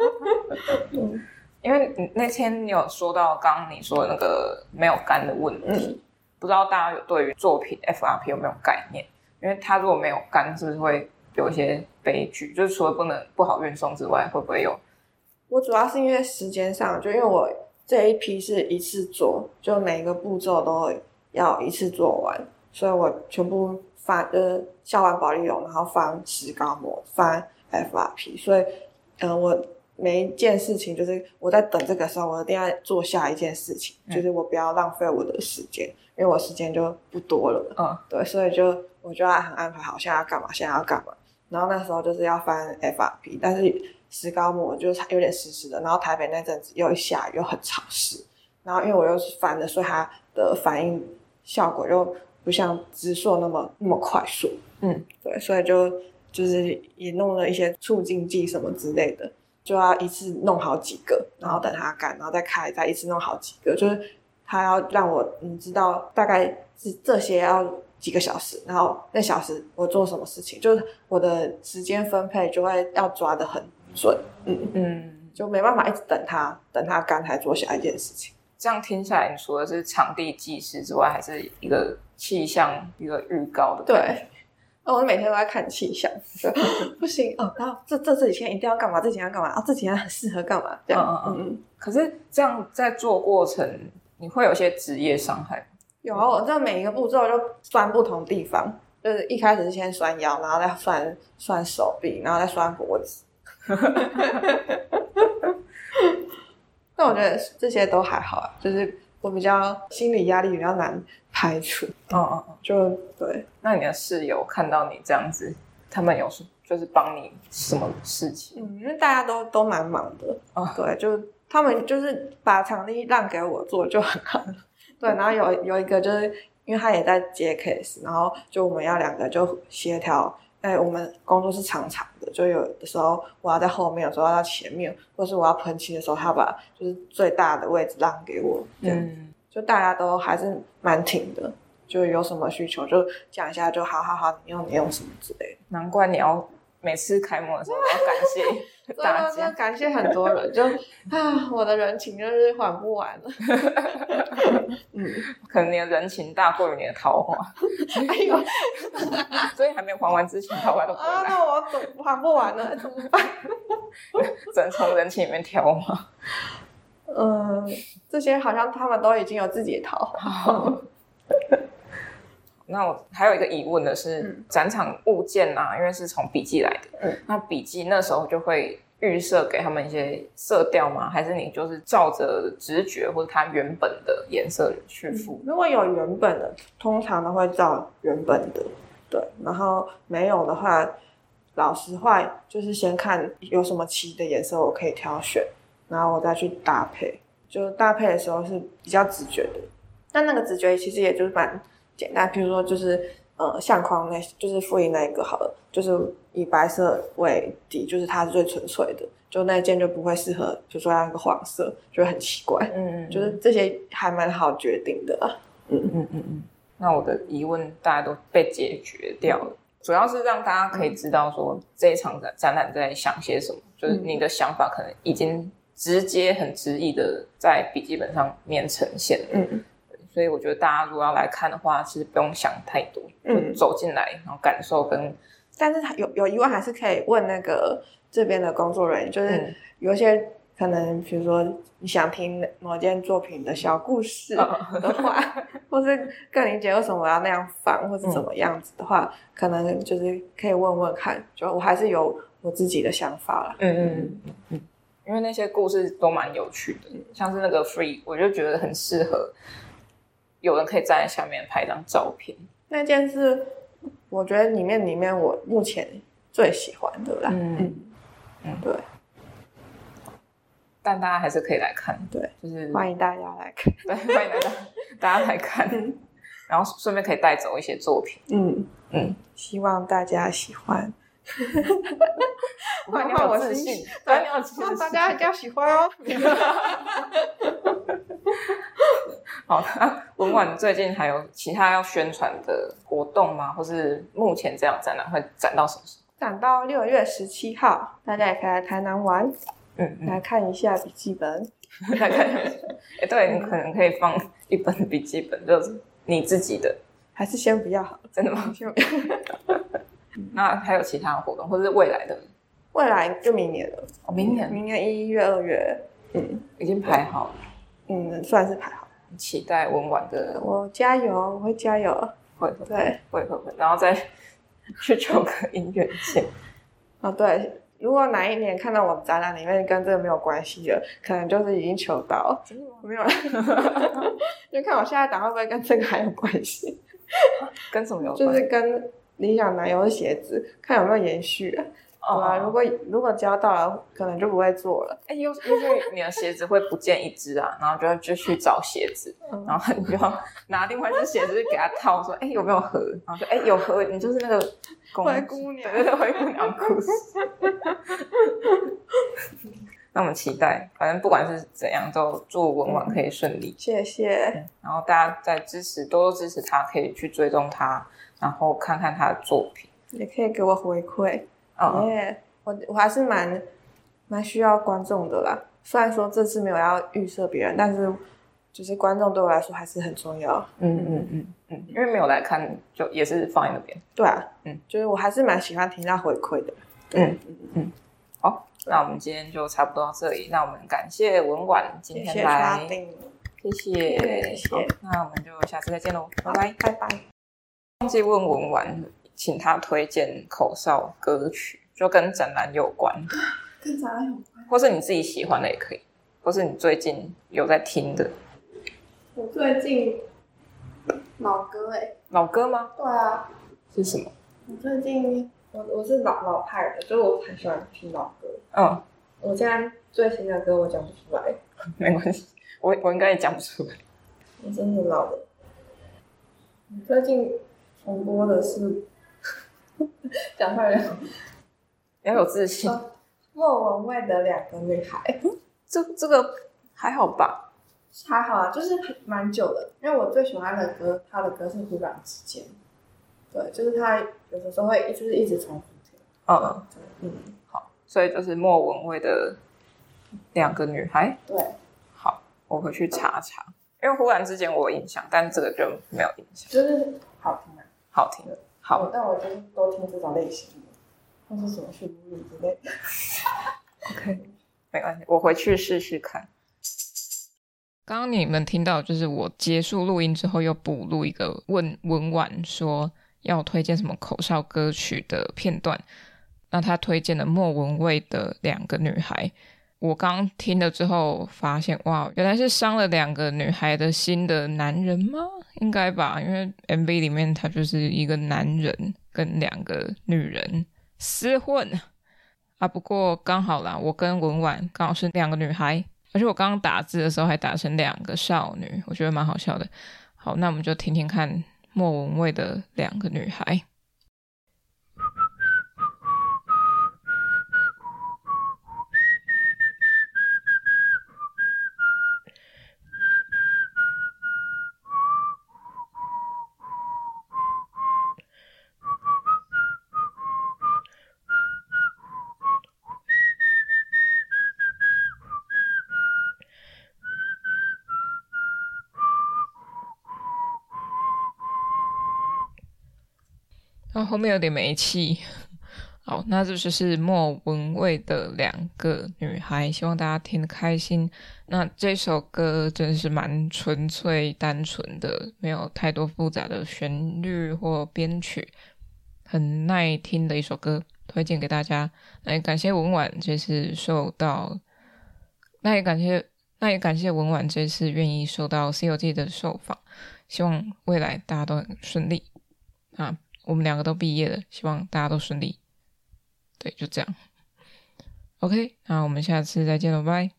Speaker 2: 嗯。因为你那天你有说到刚刚你说的那个没有干的问题，嗯、不知道大家有对于作品 FRP 有没有概念？因为他如果没有干，是不是会有一些悲剧？就是除了不能不好运送之外，会不会有？
Speaker 3: 我主要是因为时间上，就因为我这一批是一次做，就每个步骤都要一次做完，所以我全部翻呃下完保利龙，然后翻石膏膜，翻 FRP，所以嗯、呃、我。每一件事情，就是我在等这个时候，我一定要做下一件事情，嗯、就是我不要浪费我的时间，因为我时间就不多了。嗯，对，所以就我就要很安排好，现在要干嘛，现在要干嘛。然后那时候就是要翻 FRP，但是石膏模就是有点湿湿的，然后台北那阵子又一下雨又很潮湿，然后因为我又是翻的，所以它的反应效果又不像直塑那么那么快速。嗯，对，所以就就是也弄了一些促进剂什么之类的。就要一次弄好几个，然后等它干，然后再开，再一次弄好几个。就是他要让我，你知道大概是这些要几个小时，然后那小时我做什么事情，就是我的时间分配就会要抓得很准。嗯嗯，就没办法一直等他等他刚才做下一件事情。
Speaker 2: 这样听下来，你除了是场地技师之外，还是一个气象一个预告的。
Speaker 3: 对，那我每天都在看气象，不行哦。然后这这这几天一定要干嘛？这几天要干嘛？啊，这几天很适合干嘛？这样，嗯嗯嗯。
Speaker 2: 可是这样在做过程，你会有些职业伤害？
Speaker 3: 有，我这每一个步骤就酸不同地方，就是一开始是先酸腰，然后再酸酸手臂，然后再酸脖子。但我觉得这些都还好啊，就是我比较心理压力比较难排除。
Speaker 2: 哦哦哦，
Speaker 3: 就对。
Speaker 2: 那你的室友看到你这样子，他们有什就是帮你什么事情？
Speaker 3: 嗯，因为大家都都蛮忙的。哦，对，就他们就是把场地让给我做就很好。对，然后有有一个就是因为他也在接 case，然后就我们要两个就协调。哎，我们工作是长长的，就有的时候我要在后面，有时候要在前面，或是我要喷漆的时候，他把就是最大的位置让给我。嗯，就大家都还是蛮挺的，就有什么需求就讲一下，就好好好，你用你用什么之类的。
Speaker 2: 难怪你要。每次开幕的时候都要感谢 大家，
Speaker 3: 感谢很多人，就 啊，我的人情就是还不完了。
Speaker 2: 嗯，可能你的人情大过于你的桃花。哎呦，所以还没有还完之前，桃花都回来。
Speaker 3: 啊，那我怎么还不完呢？怎么办？
Speaker 2: 只能从人情里面挑吗？
Speaker 3: 嗯，这些好像他们都已经有自己的桃花。
Speaker 2: 那我还有一个疑问的是，嗯、展场物件啊，因为是从笔记来的，嗯，那笔记那时候就会预设给他们一些色调吗？还是你就是照着直觉或者它原本的颜色去付？
Speaker 3: 如果有原本的，通常都会照原本的，对。然后没有的话，老实话就是先看有什么漆的颜色我可以挑选，然后我再去搭配。就搭配的时候是比较直觉的，但那个直觉其实也就是蛮。简单，比如说就是呃相框那，就是复印那一个好了，就是以白色为底，就是它是最纯粹的，就那件就不会适合，比如说那个黄色，就会很奇怪。嗯，嗯，就是这些还蛮好决定的啊。嗯嗯嗯嗯。
Speaker 2: 那我的疑问大家都被解决掉了，主要是让大家可以知道说这一场展展览在想些什么，就是你的想法可能已经直接很直译的在笔记本上面呈现了。嗯。所以我觉得大家如果要来看的话，其实不用想太多，就走进来，然后感受跟。
Speaker 3: 但是他有有疑问，还是可以问那个这边的工作人员，就是有一些可能，比如说你想听某件作品的小故事的话，或是更理解为什么我要那样放，或是怎么样子的话，可能就是可以问问看。就我还是有我自己的想法啦。
Speaker 2: 嗯嗯嗯嗯，因为那些故事都蛮有趣的，像是那个 Free，我就觉得很适合。有人可以站在下面拍一张照片，
Speaker 3: 那件是我觉得里面里面我目前最喜欢的啦。嗯嗯，嗯对。
Speaker 2: 但大家还是可以来看，
Speaker 3: 对，
Speaker 2: 就是
Speaker 3: 欢迎大家来看，
Speaker 2: 对，欢迎大家大家来看，然后顺便可以带走一些作品。嗯
Speaker 3: 嗯，希望大家喜欢。
Speaker 2: 欢迎我自信，欢迎我自信，
Speaker 3: 大家一定要喜欢哦。
Speaker 2: 好，那文婉最近还有其他要宣传的活动吗？或是目前这样展览会展到什么时候？
Speaker 3: 展到六月十七号，大家也可以来台南玩，嗯，来看一下笔记本，
Speaker 2: 来看一下。哎，对，你可能可以放一本笔记本，就是你自己的，
Speaker 3: 还是先不要好？
Speaker 2: 真的吗？先不要。那还有其他的活动，或者是未来的？
Speaker 3: 未来就明年了。
Speaker 2: 哦，明年，
Speaker 3: 明年一月、二月，
Speaker 2: 嗯，已经排好了。
Speaker 3: 嗯，算是排好。
Speaker 2: 期待文玩的，
Speaker 3: 我加油，我会加油，
Speaker 2: 会对，会会会，然后再 去求个姻缘线。
Speaker 3: 啊，对，如果哪一年看到我们展览里面跟这个没有关系的，可能就是已经求到，真的吗？没有了，就看我现在打会不会跟这个还有关系？
Speaker 2: 跟什么有关系？
Speaker 3: 就是跟理想男友的鞋子，看有没有延续啊。啊，如果如果交到了，可能就不会做了。
Speaker 2: 哎，因为你的鞋子会不见一只啊，然后就要就去找鞋子，然后你就要拿另外一只鞋子给他套，说，哎，有没有合？然后说，哎，有合，你就是那个
Speaker 3: 灰姑娘，
Speaker 2: 对对对，灰姑娘故事。那我们期待，反正不管是怎样，都祝文玩可以顺利。
Speaker 3: 谢谢。
Speaker 2: 然后大家再支持，多多支持他，可以去追踪他，然后看看他的作品，
Speaker 3: 也可以给我回馈。哦，耶！我我还是蛮蛮需要观众的啦。虽然说这次没有要预设别人，但是就是观众对我来说还是很重要。
Speaker 2: 嗯嗯嗯嗯，因为没有来看，就也是放在那边。
Speaker 3: 对啊，嗯，就是我还是蛮喜欢听到回馈的。
Speaker 2: 嗯嗯嗯，好，那我们今天就差不多到这里。那我们感谢文婉今天来，谢谢，谢谢。那我们就下次再见喽，拜拜，
Speaker 3: 拜拜。
Speaker 2: 忘记问文玩，请他推荐口哨歌曲，就跟展览有关，
Speaker 3: 跟展览有关，
Speaker 2: 或是你自己喜欢的也可以，或是你最近有在听的。
Speaker 3: 我最近老歌哎，
Speaker 2: 老歌吗？
Speaker 3: 对啊，
Speaker 2: 是什么？
Speaker 3: 我最近。我我是老老派的，所以我很喜欢听老歌。
Speaker 2: 嗯，
Speaker 3: 我现在最新的歌我讲不出来，
Speaker 2: 没关系，我我应该也讲不出来。
Speaker 3: 我真的老了。最近重播的是，讲出来
Speaker 2: 要有自信。
Speaker 3: 莫文蔚的两个女孩，
Speaker 2: 这这个还好吧？
Speaker 3: 还好啊，就是蛮久的。因为我最喜欢的歌，他的歌是《忽然之间》。对，就是他有的时候会就是一直重复听。
Speaker 2: 嗯嗯，好，所以就是莫文蔚的两个女孩。
Speaker 3: 对，
Speaker 2: 好，我回去查查，因为忽然之间我有印象，但这个就没有印象。
Speaker 3: 就是好听啊，
Speaker 2: 好听的，好。
Speaker 3: 但我就是都听这种类型的，或是什么旋律之类的。
Speaker 2: OK，没关系，我回去试试看。刚刚你们听到，就是我结束录音之后又补录一个问文婉说。要推荐什么口哨歌曲的片段？那他推荐了莫文蔚的《两个女孩》。我刚听了之后发现，哇，原来是伤了两个女孩的心的男人吗？应该吧，因为 MV 里面他就是一个男人跟两个女人厮混啊。不过刚好啦，我跟文婉刚好是两个女孩，而且我刚刚打字的时候还打成两个少女，我觉得蛮好笑的。好，那我们就听听看。莫文蔚的两个女孩。然后面有点没气，好，那这就是莫文蔚的两个女孩，希望大家听得开心。那这首歌真是蛮纯粹、单纯的，没有太多复杂的旋律或编曲，很耐听的一首歌，推荐给大家。那也感谢文婉这次受到，那也感谢，那也感谢文婉这次愿意受到《C 游记》的受访，希望未来大家都很顺利啊。我们两个都毕业了，希望大家都顺利。对，就这样。OK，那我们下次再见了，拜。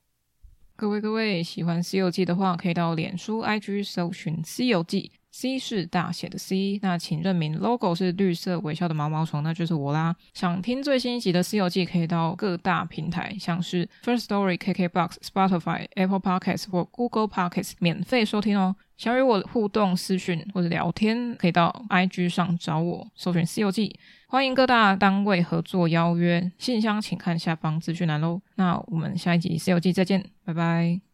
Speaker 2: 各位各位，喜欢《西游记》的话，可以到脸书、IG 搜寻《西游记》，C 是大写的 C。那请认明 logo 是绿色微笑的毛毛虫，那就是我啦。想听最新一集的《西游记》，可以到各大平台，像是 First Story、KKBox、Spotify、Apple Podcasts 或 Google Podcasts 免费收听哦。想与我互动、私讯或者聊天，可以到 IG 上找我，搜寻《西游记》。欢迎各大单位合作邀约，信箱请看下方资讯栏喽。那我们下一集《西游记》再见，拜拜。